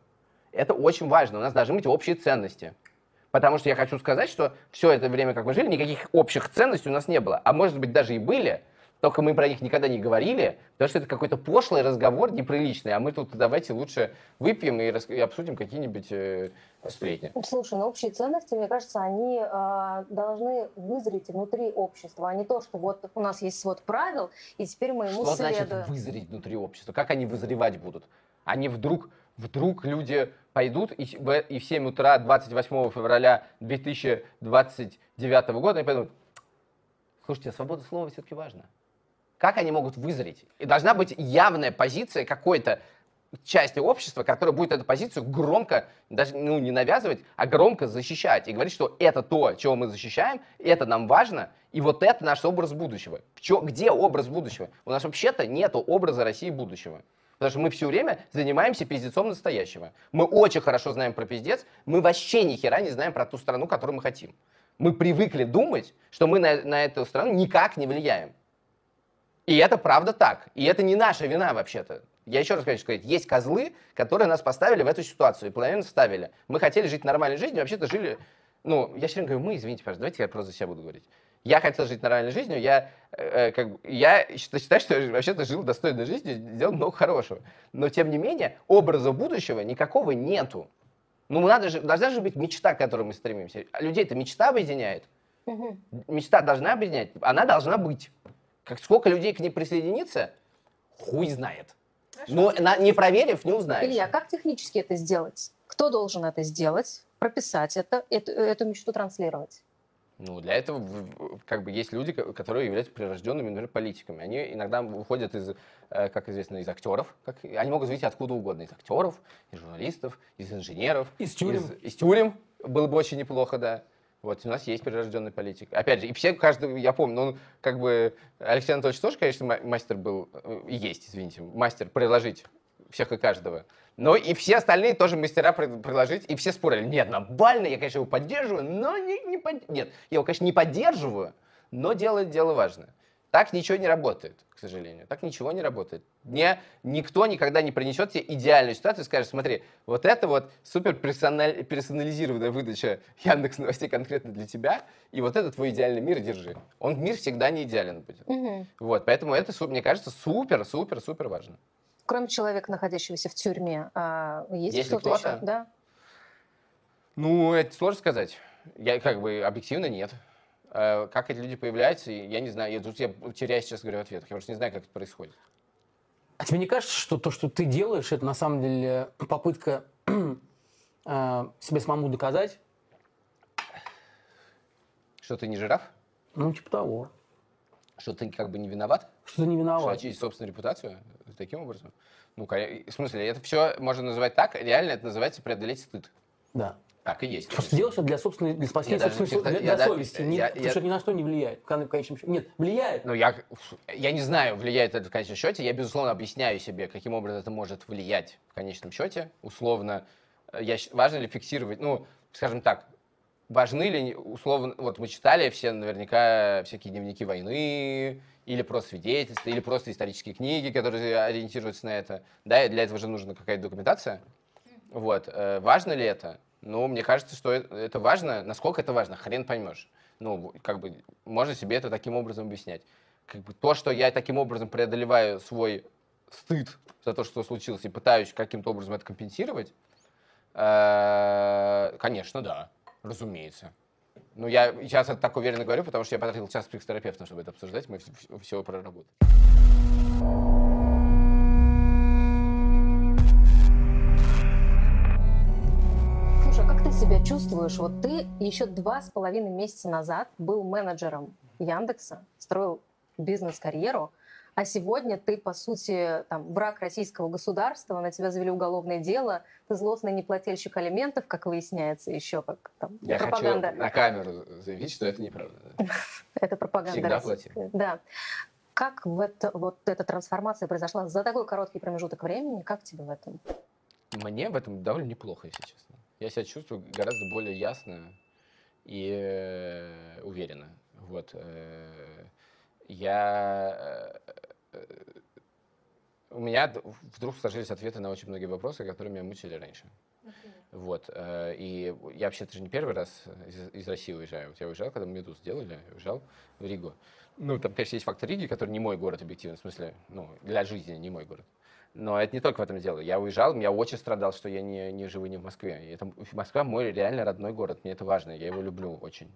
это очень важно. У нас должны быть общие ценности. Потому что я хочу сказать, что все это время, как мы жили, никаких общих ценностей у нас не было. А может быть, даже и были, только мы про них никогда не говорили, потому что это какой-то пошлый разговор, неприличный, а мы тут давайте лучше выпьем и, рас... и обсудим какие-нибудь э, сплетни. Слушай, ну общие ценности, мне кажется, они э, должны вызреть внутри общества, а не то, что вот у нас есть свод правил, и теперь мы ему что следуем. Что значит вызреть внутри общества? Как они вызревать будут? Они вдруг, вдруг люди пойдут и и в 7 утра 28 февраля 2029 года они пойдут, слушайте, свобода слова все-таки важна. Как они могут вызреть? И должна быть явная позиция какой-то части общества, которая будет эту позицию громко, даже ну, не навязывать, а громко защищать. И говорить, что это то, чего мы защищаем, это нам важно, и вот это наш образ будущего. Где образ будущего? У нас вообще-то нет образа России будущего. Потому что мы все время занимаемся пиздецом настоящего. Мы очень хорошо знаем про пиздец, мы вообще ни хера не знаем про ту страну, которую мы хотим. Мы привыкли думать, что мы на, на эту страну никак не влияем. И это правда так. И это не наша вина вообще-то. Я еще раз хочу сказать, есть козлы, которые нас поставили в эту ситуацию, и половину ставили. Мы хотели жить нормальной жизнью, вообще-то жили... Ну, я все время говорю, мы, извините, пожалуйста, давайте я просто за себя буду говорить. Я хотел жить нормальной жизнью, я, э, как, я считаю, что вообще-то жил достойной жизнью, делал много хорошего. Но, тем не менее, образа будущего никакого нету. Ну, надо же, должна же быть мечта, к которой мы стремимся. А людей это мечта объединяет. Угу. Мечта должна объединять, она должна быть. Как сколько людей к ней присоединится, хуй знает. Хорошо. Но на, не проверив, не узнаешь. Илья, как технически это сделать? Кто должен это сделать? Прописать это, эту, эту мечту транслировать? Ну, для этого как бы есть люди, которые являются прирожденными, например, политиками. Они иногда выходят из, э, как известно, из актеров. Как, они могут выйти откуда угодно. Из актеров, из журналистов, из инженеров. Из тюрем. Из, из тюрем. Было бы очень неплохо, да. Вот, у нас есть прирожденный политик. Опять же, и все, каждый, я помню, ну, как бы, Алексей Анатольевич тоже, конечно, мастер был, э, и есть, извините, мастер приложить всех и каждого. Но и все остальные тоже мастера предложить, и все спорили. Нет, Навальный, я, конечно, его поддерживаю, но не, не под... Нет, я его, конечно, не поддерживаю, но делает дело важное. Так ничего не работает, к сожалению. Так ничего не работает. Не, никто никогда не принесет тебе идеальную ситуацию и скажет, смотри, вот это вот супер персонализированная выдача Яндекс новостей конкретно для тебя, и вот это твой идеальный мир, держи. Он мир всегда не идеален будет. Угу. Вот, поэтому это, мне кажется, супер, супер, супер важно. Кроме человека, находящегося в тюрьме, а есть, есть кто-то, еще? Да. Ну, это сложно сказать. Я как бы объективно нет. А как эти люди появляются, я не знаю. Я, тут я теряюсь, честно говоря, в ответах. Я просто не знаю, как это происходит. А тебе не кажется, что то, что ты делаешь, это на самом деле попытка э, себе самому доказать? Что ты не жираф? Ну, типа того. Что ты как бы не виноват? Что ты не виноват. Что очистить собственную репутацию? Таким образом? Ну, в смысле, это все можно называть так, реально это называется преодолеть стыд. Да. Так и есть. Просто делаешь это для собственной, для спасения я собственной даже, для, для совести. Не, я, я, что ни на что не влияет. В конечном счете. Нет, влияет. Ну, я, я не знаю, влияет это в конечном счете. Я, безусловно, объясняю себе, каким образом это может влиять в конечном счете. Условно, я, важно ли фиксировать, ну, скажем так, важны ли, условно, вот мы читали все наверняка всякие дневники войны, или просто свидетельства, или просто исторические книги, которые ориентируются на это. Да, и для этого же нужна какая-то документация. Вот. Э, важно ли это? Ну, мне кажется, что это важно. Насколько это важно, хрен поймешь. Ну, как бы, можно себе это таким образом объяснять. Как бы то, что я таким образом преодолеваю свой стыд за то, что случилось, и пытаюсь каким-то образом это компенсировать, э, конечно, да, разумеется. Ну, я сейчас это так уверенно говорю, потому что я потратил час с психотерапевтом, чтобы это обсуждать, мы все, все проработали. Слушай, а как ты себя чувствуешь? Вот ты еще два с половиной месяца назад был менеджером Яндекса, строил бизнес-карьеру, а сегодня ты, по сути, там, враг российского государства, на тебя завели уголовное дело, ты злостный неплательщик алиментов, как выясняется, еще как там, Я пропаганда. хочу на камеру заявить, что это неправда. Это пропаганда. Всегда платил. Да. Как в это, вот эта трансформация произошла за такой короткий промежуток времени? Как тебе в этом? Мне в этом довольно неплохо, если честно. Я себя чувствую гораздо более ясно и э, уверенно. Вот. Э, я... Э, у меня вдруг сложились ответы на очень многие вопросы, которые меня мучили раньше. Вот. И я вообще это же не первый раз из, из России уезжаю. Вот я уезжал, когда Медуз сделали, уезжал в Ригу. Ну, там, конечно, есть фактор Риги, который не мой город объективно, в смысле, ну, для жизни не мой город. Но это не только в этом дело. Я уезжал, я очень страдал, что я не, не живу не в Москве. И это, Москва мой реально родной город, мне это важно, я его люблю очень.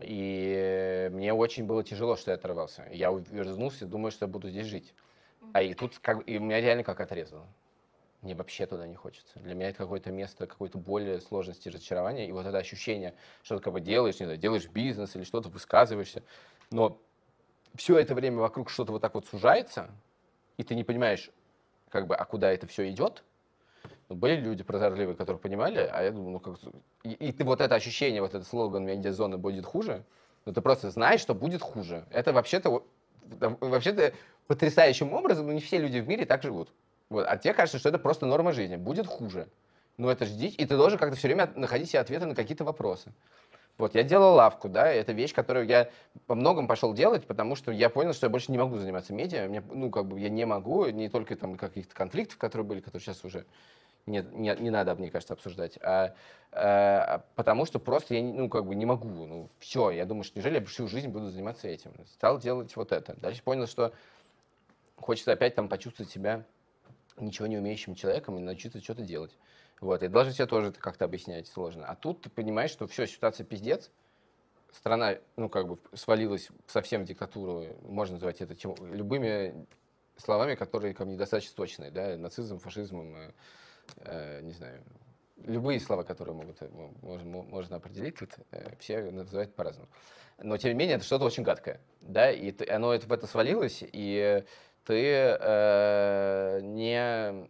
И мне очень было тяжело, что я оторвался. Я вернулся, думаю, что я буду здесь жить. А и тут как, и меня реально как отрезало. Мне вообще туда не хочется. Для меня это какое-то место какой-то боли, сложности, разочарования. И вот это ощущение, что ты как бы делаешь, не знаю, делаешь бизнес или что-то, высказываешься. Но все это время вокруг что-то вот так вот сужается, и ты не понимаешь, как бы, а куда это все идет. Ну, были люди прозорливые, которые понимали, а я думаю, ну как... И, и ты вот это ощущение, вот этот слоган «Медиазона будет хуже», ну ты просто знаешь, что будет хуже. Это вообще-то вообще-то потрясающим образом, но не все люди в мире так живут. Вот. А тебе кажется, что это просто норма жизни. Будет хуже. Ну это же дичь. И ты должен как-то все время находить себе ответы на какие-то вопросы. Вот, я делал лавку, да, это вещь, которую я по многом пошел делать, потому что я понял, что я больше не могу заниматься медиа, мне, ну, как бы я не могу, не только там каких-то конфликтов, которые были, которые сейчас уже не, не, не надо, мне кажется, обсуждать, а, а, потому что просто я, ну, как бы не могу, ну, все, я думаю, что неужели я всю жизнь буду заниматься этим. Стал делать вот это. Дальше понял, что хочется опять там почувствовать себя ничего не умеющим человеком и научиться что-то делать. Вот, и даже себе тоже это как-то объяснять сложно. А тут ты понимаешь, что все, ситуация пиздец, страна, ну, как бы свалилась совсем в диктатуру, можно называть это чем, любыми словами, которые ко мне достаточно точные, да, нацизм, фашизм, э, не знаю, любые слова, которые могут, э, можно, можно определить, тут э, все называют по-разному. Но, тем не менее, это что-то очень гадкое, да, и ты, оно это, в это свалилось, и ты э, не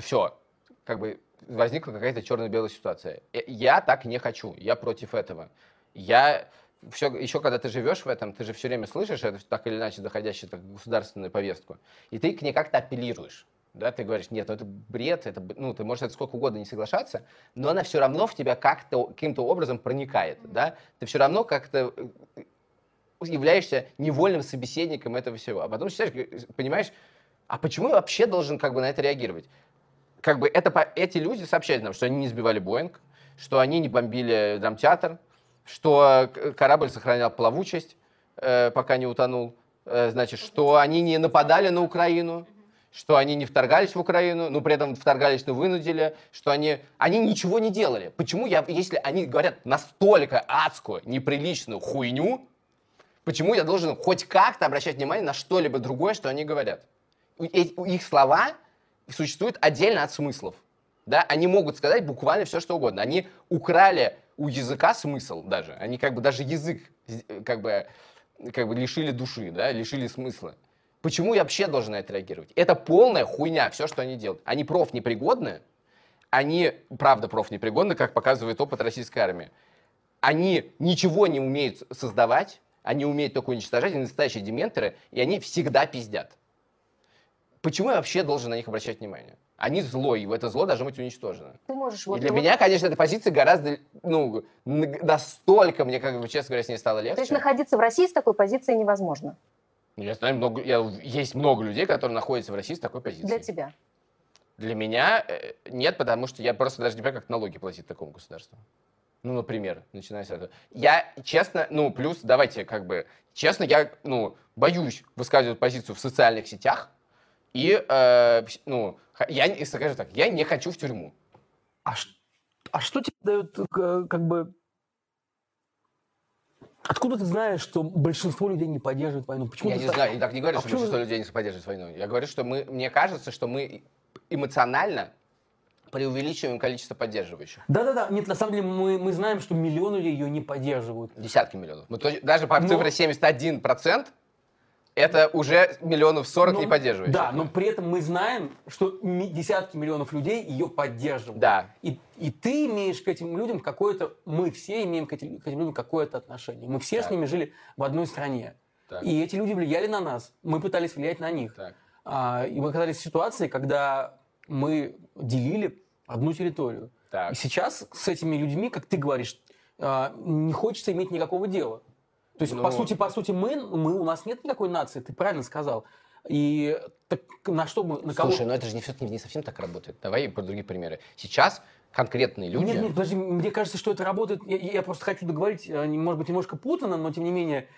все, как бы возникла какая-то черно-белая ситуация. Э, я так не хочу, я против этого. Я все, еще когда ты живешь в этом, ты же все время слышишь это так или иначе доходящее так, государственную повестку, и ты к ней как-то апеллируешь. Да, ты говоришь, нет, ну это бред, это, ну, ты можешь это сколько угодно не соглашаться, но она все равно в тебя как-то, каким-то образом проникает, да, ты все равно как-то э, являешься невольным собеседником этого всего. А потом считаешь, понимаешь, а почему я вообще должен как бы на это реагировать? как бы это, эти люди сообщают нам, что они не сбивали Боинг, что они не бомбили драмтеатр, что корабль сохранял плавучесть, э, пока не утонул, э, значит, что они не нападали на Украину, что они не вторгались в Украину, но при этом вторгались, но вынудили, что они, они ничего не делали. Почему я, если они говорят настолько адскую, неприличную хуйню, почему я должен хоть как-то обращать внимание на что-либо другое, что они говорят? Их слова существует отдельно от смыслов. Да? Они могут сказать буквально все, что угодно. Они украли у языка смысл даже. Они как бы даже язык как бы, как бы лишили души, да? лишили смысла. Почему я вообще должен на это реагировать? Это полная хуйня, все, что они делают. Они проф непригодны, они, правда, проф непригодны, как показывает опыт российской армии. Они ничего не умеют создавать, они умеют только уничтожать, они настоящие дементоры, и они всегда пиздят почему я вообще должен на них обращать внимание? Они зло, и это зло должно быть уничтожено. Ты можешь вот и для вот... меня, конечно, эта позиция гораздо, ну, настолько, мне, как бы, честно говоря, с ней стало легче. То есть находиться в России с такой позицией невозможно? Я знаю, много, я, есть много людей, которые находятся в России с такой позицией. Для тебя? Для меня э, нет, потому что я просто даже не понимаю, как налоги платить такому государству. Ну, например, начиная с этого. Я, честно, ну, плюс, давайте, как бы, честно, я, ну, боюсь высказывать позицию в социальных сетях, и, э, ну, я, скажу так, я не хочу в тюрьму. А, а что тебе дает, э, как бы, Откуда ты знаешь, что большинство людей не поддерживает войну? Почему я не так... знаю, я так не говорю, а что большинство ты... людей не поддерживает войну. Я говорю, что мы, мне кажется, что мы эмоционально преувеличиваем количество поддерживающих. Да-да-да, нет, на самом деле мы, мы знаем, что миллионы людей ее не поддерживают. Десятки миллионов. Мы то, даже по но... цифре 71% это уже миллионов 40 но, не поддерживающих. Да, но при этом мы знаем, что десятки миллионов людей ее поддерживают. Да. И, и ты имеешь к этим людям какое-то, мы все имеем к этим, к этим людям какое-то отношение. Мы все так. с ними жили в одной стране. Так. И эти люди влияли на нас. Мы пытались влиять на них. Так. А, и мы оказались в ситуации, когда мы делили одну территорию. Так. И сейчас с этими людьми, как ты говоришь, а, не хочется иметь никакого дела. То есть, ну... по сути, по сути, мы, мы, у нас нет никакой нации, ты правильно сказал. И так на что мы, на кого... Слушай, но это же не, все, не совсем так работает. Давай про другие примеры. Сейчас конкретные люди... Нет, нет, подожди, мне кажется, что это работает... Я, я просто хочу договорить, э, может быть, немножко путано, но тем не менее, а,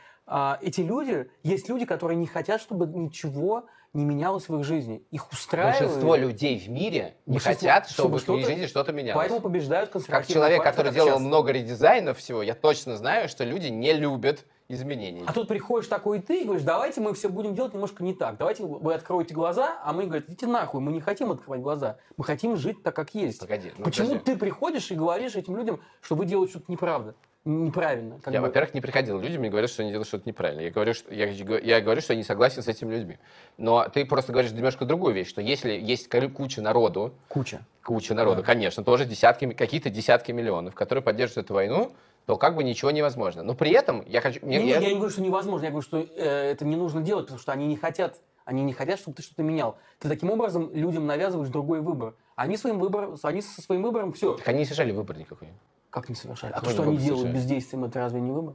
эти люди, есть люди, которые не хотят, чтобы ничего не менялось в их жизни. Их устраивает... Большинство людей в мире не хотят, чтобы, чтобы в их жизни что-то менялось. Поэтому побеждают консервативные Как человек, который делал сейчас. много редизайнов всего, я точно знаю, что люди не любят изменений. А тут приходишь такой и ты и говоришь, давайте мы все будем делать немножко не так. Давайте вы откроете глаза, а мы говорим, идите нахуй, мы не хотим открывать глаза. Мы хотим жить так, как есть. Погоди, ну, Почему подожди. ты приходишь и говоришь этим людям, что вы делаете что-то неправда? неправильно. я, бы... во-первых, не приходил людям и говорю, что они делают что-то неправильно. Я говорю, что, я, я говорю, что я не согласен с этими людьми. Но ты просто говоришь немножко другую вещь, что если есть куча народу... Куча. Куча народу, да. конечно, тоже десятки, какие-то десятки миллионов, которые поддерживают эту войну, то как бы ничего невозможно. Но при этом я хочу... Не, я... я не говорю, что невозможно, я говорю, что э, это не нужно делать, потому что они не хотят, они не хотят, чтобы ты что-то менял. Ты таким образом людям навязываешь другой выбор. Они своим выбором, они со своим выбором все. Так они не совершали выбор никакой. Как не совершали? А то, что они делают бездействием, это разве не выбор?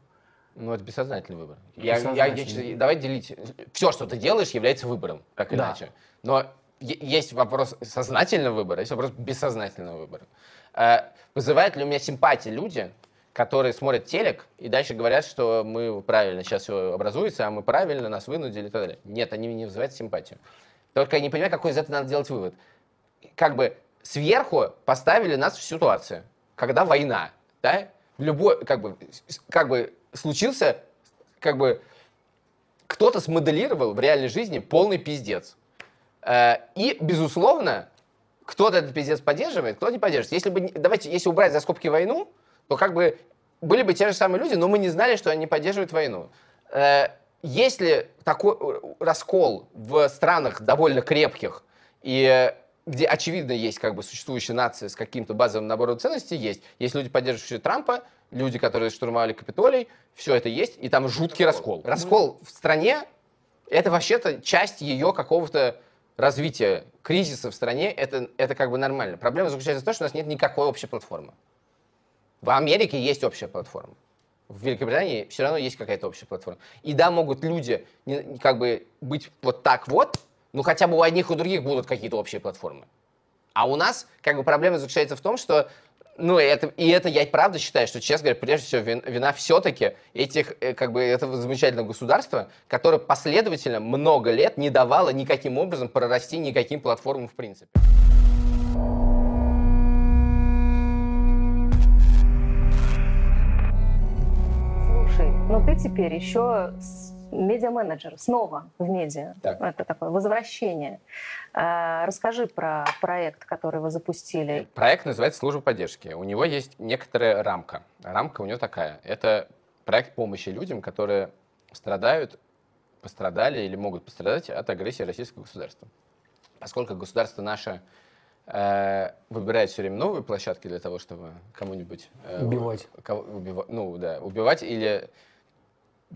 Ну, это бессознательный выбор. Я, я, я, давай делить. Все, что ты делаешь, является выбором, так да. иначе. Но есть вопрос сознательного выбора, есть вопрос бессознательного выбора. Э, вызывают ли у меня симпатии люди, которые смотрят телек и дальше говорят, что мы правильно, сейчас все образуется, а мы правильно, нас вынудили и так далее. Нет, они не вызывают симпатию. Только я не понимаю, какой из этого надо делать вывод. Как бы сверху поставили нас в ситуацию, когда война, да, любой, как бы, как бы случился, как бы, кто-то смоделировал в реальной жизни полный пиздец. Э, и, безусловно, кто-то этот пиздец поддерживает, кто не поддерживает. Если бы, давайте, если убрать за скобки войну, то как бы были бы те же самые люди, но мы не знали, что они поддерживают войну. Э, если такой раскол в странах довольно крепких и где, очевидно, есть как бы существующая нация с каким-то базовым набором ценностей, есть. Есть люди, поддерживающие Трампа, люди, которые штурмовали Капитолий, все это есть, и там жуткий раскол. Раскол в стране — это вообще-то часть ее какого-то развития, кризиса в стране, это, это как бы нормально. Проблема заключается в том, что у нас нет никакой общей платформы. В Америке есть общая платформа. В Великобритании все равно есть какая-то общая платформа. И да, могут люди как бы быть вот так вот, ну хотя бы у одних и у других будут какие-то общие платформы. А у нас как бы проблема заключается в том, что ну, это, и это я правда считаю, что, честно говоря, прежде всего вина, вина все-таки этих, э, как бы, этого замечательного государства, которое последовательно много лет не давало никаким образом прорасти никаким платформам в принципе. Ну ты теперь еще медиа-менеджер снова в медиа. Так. Это такое возвращение. А, расскажи про проект, который вы запустили. Проект называется «Служба поддержки». У него есть некоторая рамка. Рамка у него такая. Это проект помощи людям, которые страдают, пострадали или могут пострадать от агрессии российского государства. Поскольку государство наше э, выбирает все время новые площадки для того, чтобы кому-нибудь... Э, убивать. Кого, убива, ну, да, убивать или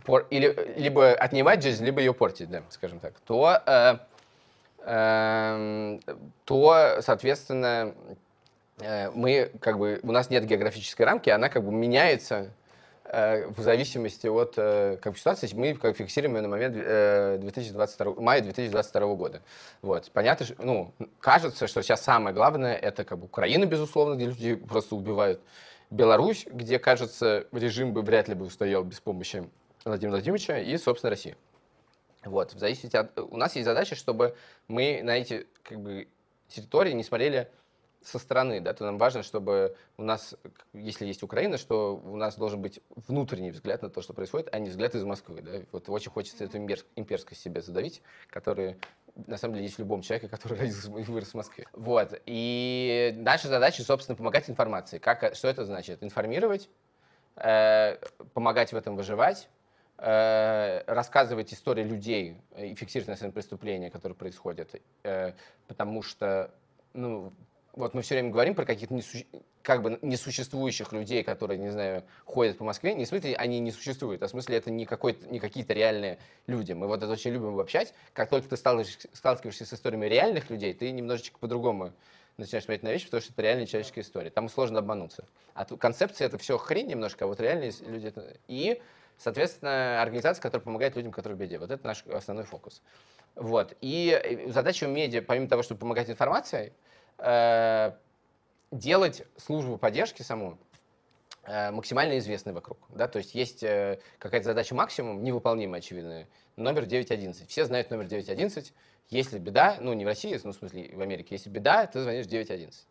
пор, или, либо отнимать жизнь, либо ее портить, да, скажем так, то, э, э, то соответственно, э, мы, как бы, у нас нет географической рамки, она как бы меняется э, в зависимости от э, как ситуации. Мы как, фиксируем ее на момент э, 2022, мая 2022 года. Вот. Понятно, что, ну, кажется, что сейчас самое главное это как бы Украина, безусловно, где люди просто убивают. Беларусь, где, кажется, режим бы вряд ли бы устоял без помощи Владимира Владимировича и, собственно, России. Вот, в зависимости от... У нас есть задача, чтобы мы на эти как бы, территории не смотрели со стороны, да, то нам важно, чтобы у нас, если есть Украина, что у нас должен быть внутренний взгляд на то, что происходит, а не взгляд из Москвы, да. Вот очень хочется эту имперскость себе задавить, которая на самом деле есть в любом человеке, который родился и вырос в Москве. Вот. И наша задача, собственно, помогать информации. Как, что это значит? Информировать, э, помогать в этом выживать, э, рассказывать истории людей и фиксировать на преступления, которые происходят. Э, потому что ну, вот мы все время говорим про каких-то несу... как бы несуществующих людей, которые, не знаю, ходят по Москве. Не в смысле они не существуют, а в смысле это не, не какие-то реальные люди. Мы вот это очень любим обобщать. Как только ты сталкиваешься с историями реальных людей, ты немножечко по-другому начинаешь смотреть на вещи, потому что это реальная человеческая история. Там сложно обмануться. А концепция это все хрень немножко, а вот реальные люди. И, соответственно, организация, которая помогает людям, которые в беде. Вот это наш основной фокус. Вот. И задача у медиа, помимо того, чтобы помогать информацией, э, делать службу поддержки саму э, максимально известной вокруг. Да? То есть есть э, какая-то задача максимум, невыполнимая, очевидно, номер 911. Все знают номер 911. Если беда, ну не в России, ну в смысле в Америке, если беда, ты звонишь 911.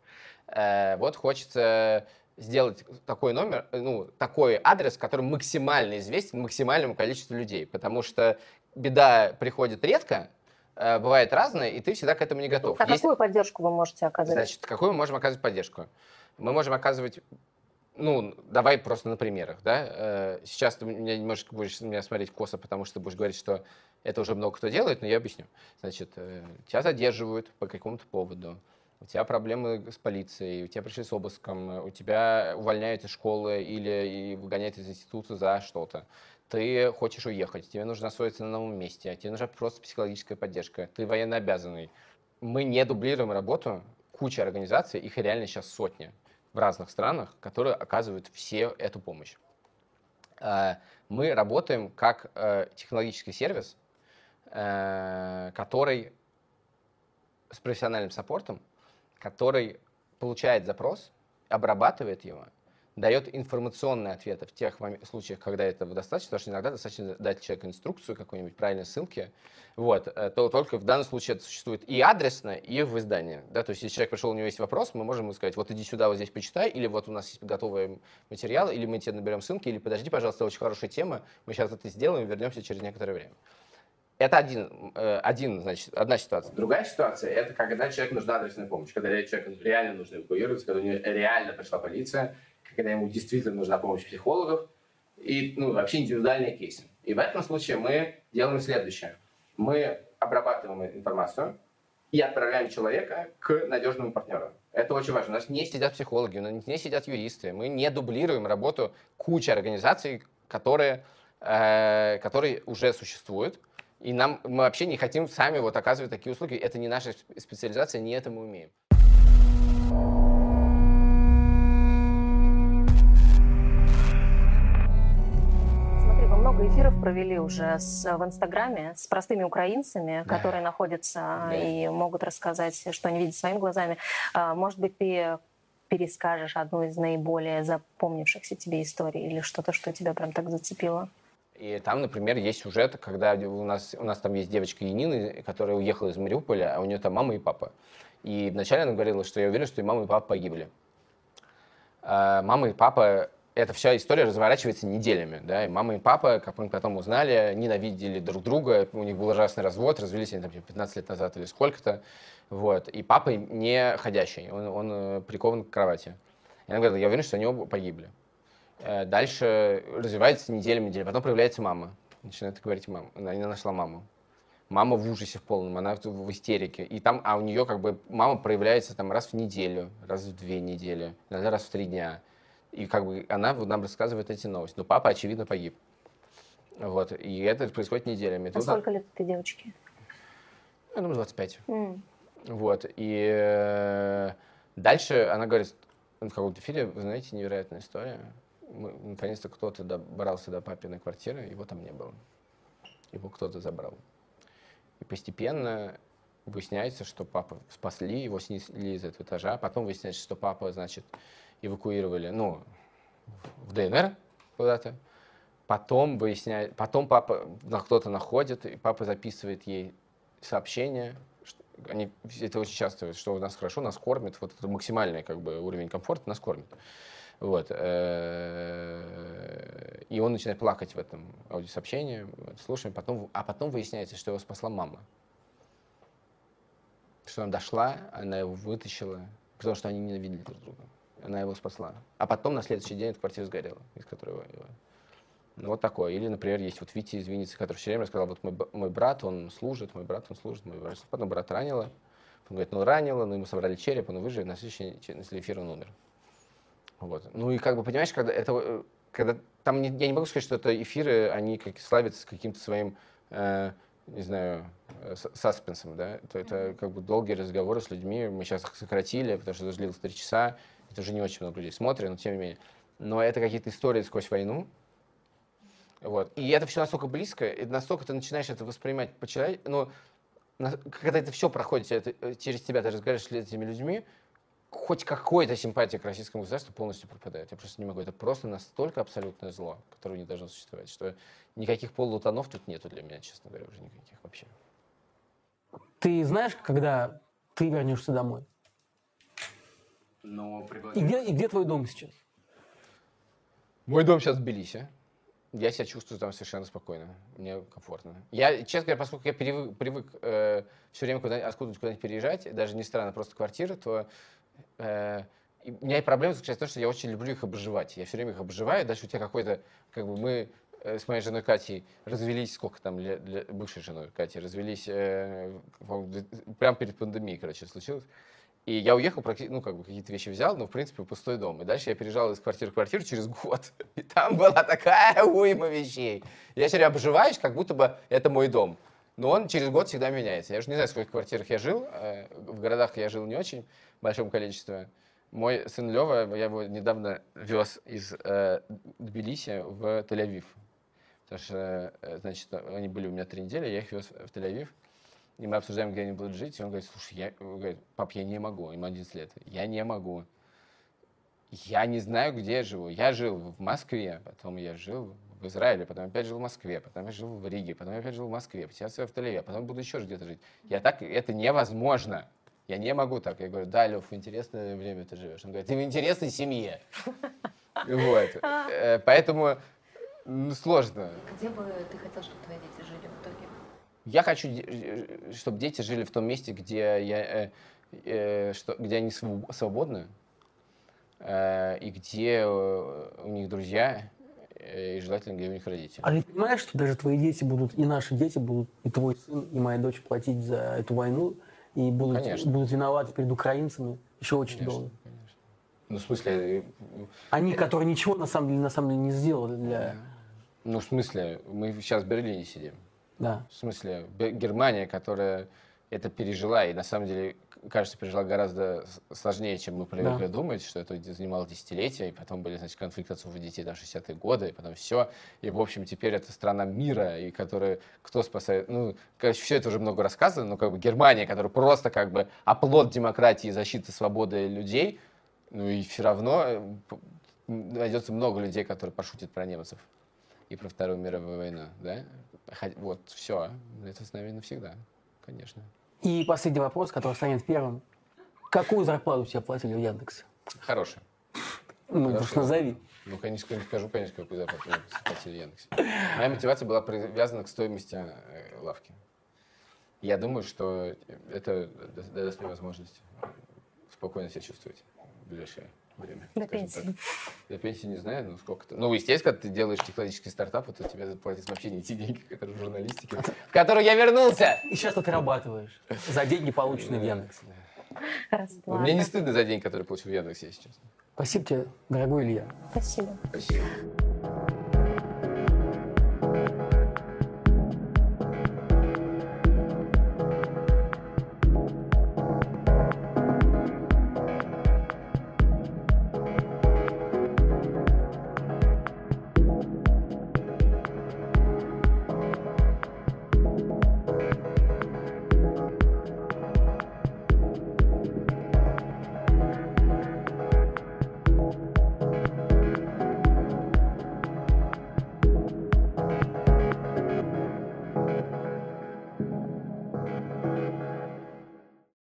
Э, вот хочется сделать такой номер, ну, такой адрес, который максимально известен максимальному количеству людей, потому что беда приходит редко, Э, бывает разное, и ты всегда к этому не готов. А Есть... какую поддержку вы можете оказывать? Значит, какую мы можем оказывать поддержку? Мы можем оказывать ну, давай просто на примерах, да. Э, сейчас ты меня немножко будешь меня смотреть косо, потому что ты будешь говорить, что это уже много кто делает, но я объясню. Значит, э, тебя задерживают по какому-то поводу, у тебя проблемы с полицией, у тебя пришли с обыском, у тебя увольняют из школы или выгоняют из института за что-то ты хочешь уехать, тебе нужно освоиться на новом месте, тебе нужна просто психологическая поддержка, ты военно обязанный. Мы не дублируем работу, куча организаций, их реально сейчас сотни в разных странах, которые оказывают все эту помощь. А, мы работаем как э, технологический сервис, э, который с профессиональным саппортом, который получает запрос, обрабатывает его дает информационные ответы в тех случаях, когда этого достаточно, потому что иногда достаточно дать человеку инструкцию, какой-нибудь правильной ссылки, вот, э, то только в данном случае это существует и адресно, и в издании, да, то есть если человек пришел, у него есть вопрос, мы можем ему сказать, вот иди сюда, вот здесь почитай, или вот у нас есть готовый материал, или мы тебе наберем ссылки, или подожди, пожалуйста, очень хорошая тема, мы сейчас это сделаем, вернемся через некоторое время. Это один, э, один, значит, одна ситуация. Другая ситуация – это когда человеку нужна адресная помощь, когда человеку реально нужно эвакуироваться, когда у него реально пришла полиция, когда ему действительно нужна помощь психологов, и ну, вообще индивидуальные кейсы. И в этом случае мы делаем следующее. Мы обрабатываем информацию и отправляем человека к надежному партнеру. Это очень важно. У нас не сидят психологи, у нас не сидят юристы. Мы не дублируем работу кучи организаций, которые, э, которые уже существуют. И нам, мы вообще не хотим сами вот оказывать такие услуги. Это не наша специализация, не это мы умеем. много эфиров провели уже с, в Инстаграме с простыми украинцами, да. которые находятся да. и могут рассказать, что они видят своими глазами. А, может быть, ты перескажешь одну из наиболее запомнившихся тебе историй или что-то, что тебя прям так зацепило? И там, например, есть сюжет, когда у нас, у нас там есть девочка Янина, которая уехала из Мариуполя, а у нее там мама и папа. И вначале она говорила, что я уверен, что и мама, и папа погибли. А мама и папа эта вся история разворачивается неделями, да, и мама и папа, как мы потом узнали, ненавидели друг друга, у них был ужасный развод, развелись они там 15 лет назад или сколько-то, вот, и папа не ходящий, он, он э, прикован к кровати. И она говорит, я уверен, что они оба погибли. Э, дальше развивается неделя неделя, потом появляется мама, начинает говорить мама, она не нашла маму. Мама в ужасе в полном, она в истерике. И там, а у нее как бы мама проявляется там раз в неделю, раз в две недели, иногда раз в три дня. И как бы она нам рассказывает эти новости. Но папа, очевидно, погиб. Вот. И это происходит неделями. А Тут... сколько лет этой девочки? Я думаю, 25. Mm. Вот. И э, дальше она говорит, в каком-то эфире, вы знаете, невероятная история. Наконец-то кто-то добрался до папиной квартиры, его там не было. Его кто-то забрал. И постепенно выясняется, что папа спасли, его снесли из этого этажа. Потом выясняется, что папа, значит, эвакуировали, ну, в ДНР куда-то. Потом выясняет, потом папа кто-то находит, и папа записывает ей сообщение, они это очень часто, что у нас хорошо, нас кормят, вот это максимальный как бы уровень комфорта нас кормит. Вот. Э, и он начинает плакать в этом аудиосообщении, слушаем, потом, а потом выясняется, что его спасла мама. Что она дошла, она его вытащила, потому что они ненавидели друг друга. Она его спасла. А потом на следующий день эта квартира сгорела, из которой его... Ну, вот такое. Или, например, есть вот Витя из Винницы, который все время рассказал, вот мой, мой брат, он служит, мой брат, он служит, мой брат. Потом брат ранило. Он говорит, ну ранило, но ему собрали череп, он выжил, на следующий на эфир он умер. Вот. Ну и как бы, понимаешь, когда это, э, когда там, не, я не могу сказать, что это эфиры, они как, славятся каким-то своим, э, не знаю, э, саспенсом, да, это, это как бы долгие разговоры с людьми, мы сейчас их сократили, потому что это длилось три часа, это уже не очень много людей смотрят, но тем не менее. Но это какие-то истории сквозь войну, вот. И это все настолько близко, и настолько ты начинаешь это воспринимать по-человечески, ну, когда это все проходит это, э, через тебя, ты разговариваешь с этими людьми, хоть какой-то симпатия к российскому государству полностью пропадает. Я просто не могу. Это просто настолько абсолютное зло, которое не должно существовать, что никаких полутонов тут нету для меня, честно говоря, уже никаких вообще. Ты знаешь, когда ты вернешься домой? Но и, где, и где твой дом сейчас? Мой дом сейчас в Тбилиси. Я себя чувствую там совершенно спокойно, мне комфортно. Я, честно говоря, поскольку я привык, привык э, все время куда откуда-нибудь куда-нибудь переезжать, даже не странно, просто квартира, то э, у меня и проблема заключается в том, что я очень люблю их обживать. Я все время их обживаю, дальше у тебя какой-то, как бы мы э, с моей женой Катей развелись, сколько там, для, для бывшей женой Катей, развелись э, прямо перед пандемией, короче, случилось. И я уехал, ну, как бы какие-то вещи взял, но, в принципе, пустой дом. И дальше я переезжал из квартиры в квартиру через год. И там была такая уйма вещей. Я теперь обживаюсь, как будто бы это мой дом. Но он через год всегда меняется. Я уже не знаю, в скольких квартирах я жил. Э, в городах я жил не очень в большом количестве. Мой сын Лева, я его недавно вез из э, Тбилиси в Тель-Авив. Потому что, э, значит, они были у меня три недели, я их вез в Тель-Авив. И мы обсуждаем, где они будут жить. И он говорит, слушай, я, говорит, пап, я не могу. Ему 11 лет. Я не могу. Я не знаю, где я живу. Я жил в Москве, потом я жил в Израиле, потом опять жил в Москве, потом я жил в Риге, потом я опять жил в Москве, сейчас я в Тель-Авиве, потом буду еще где-то жить. Я так, это невозможно. Я не могу так. Я говорю, да, Лев, в интересное время ты живешь. Он говорит, ты в интересной семье. Вот. Э, поэтому сложно. Где бы ты хотел, чтобы твои дети жили в итоге? Я хочу, чтобы дети жили в том месте, где, я, э, э, что, где они свободны, э, и где у них друзья, и желательно, где у них родители. А ты понимаешь, что даже твои дети будут, и наши дети будут, и твой сын, и моя дочь платить за эту войну, и будут, будут виноваты перед украинцами еще очень конечно, долго. Конечно. Ну, в смысле... Они, которые ничего на самом деле, на самом деле не сделали для... Ну, в смысле, мы сейчас в Берлине сидим. Да. В смысле, Германия, которая это пережила, и на самом деле, кажется, пережила гораздо сложнее, чем мы привыкли да. думать, что это занимало десятилетия, и потом были, значит, конфликты отцов и детей до 60-е годы, и потом все. И, в общем, теперь это страна мира, и которая, кто спасает, ну, короче, все это уже много рассказано, но как бы Германия, которая просто как бы оплот демократии и защиты свободы людей, ну и все равно э, найдется много людей, которые пошутят про немцев и про Вторую мировую войну, да? Вот, все. Это с нами навсегда, конечно. И последний вопрос, который станет первым. Какую зарплату тебе платили в Яндексе? Хорошую. Ну, уж назови. Ну, конечно, не скажу, конечно, какую зарплату платили в Яндексе. Моя мотивация была привязана к стоимости э, лавки. Я думаю, что это даст мне возможность спокойно себя чувствовать в ближайшее время. До пенсии. Так. До пенсии не знаю, ну сколько-то. Ну, естественно, когда ты делаешь технологический стартап, то тебе заплатят вообще не те деньги, которые в журналистике, в которую я вернулся. И сейчас ты отрабатываешь за деньги, полученные в Яндексе. Мне не стыдно за день, который получил в Яндексе, если честно. Спасибо тебе, дорогой Илья. Спасибо. Спасибо.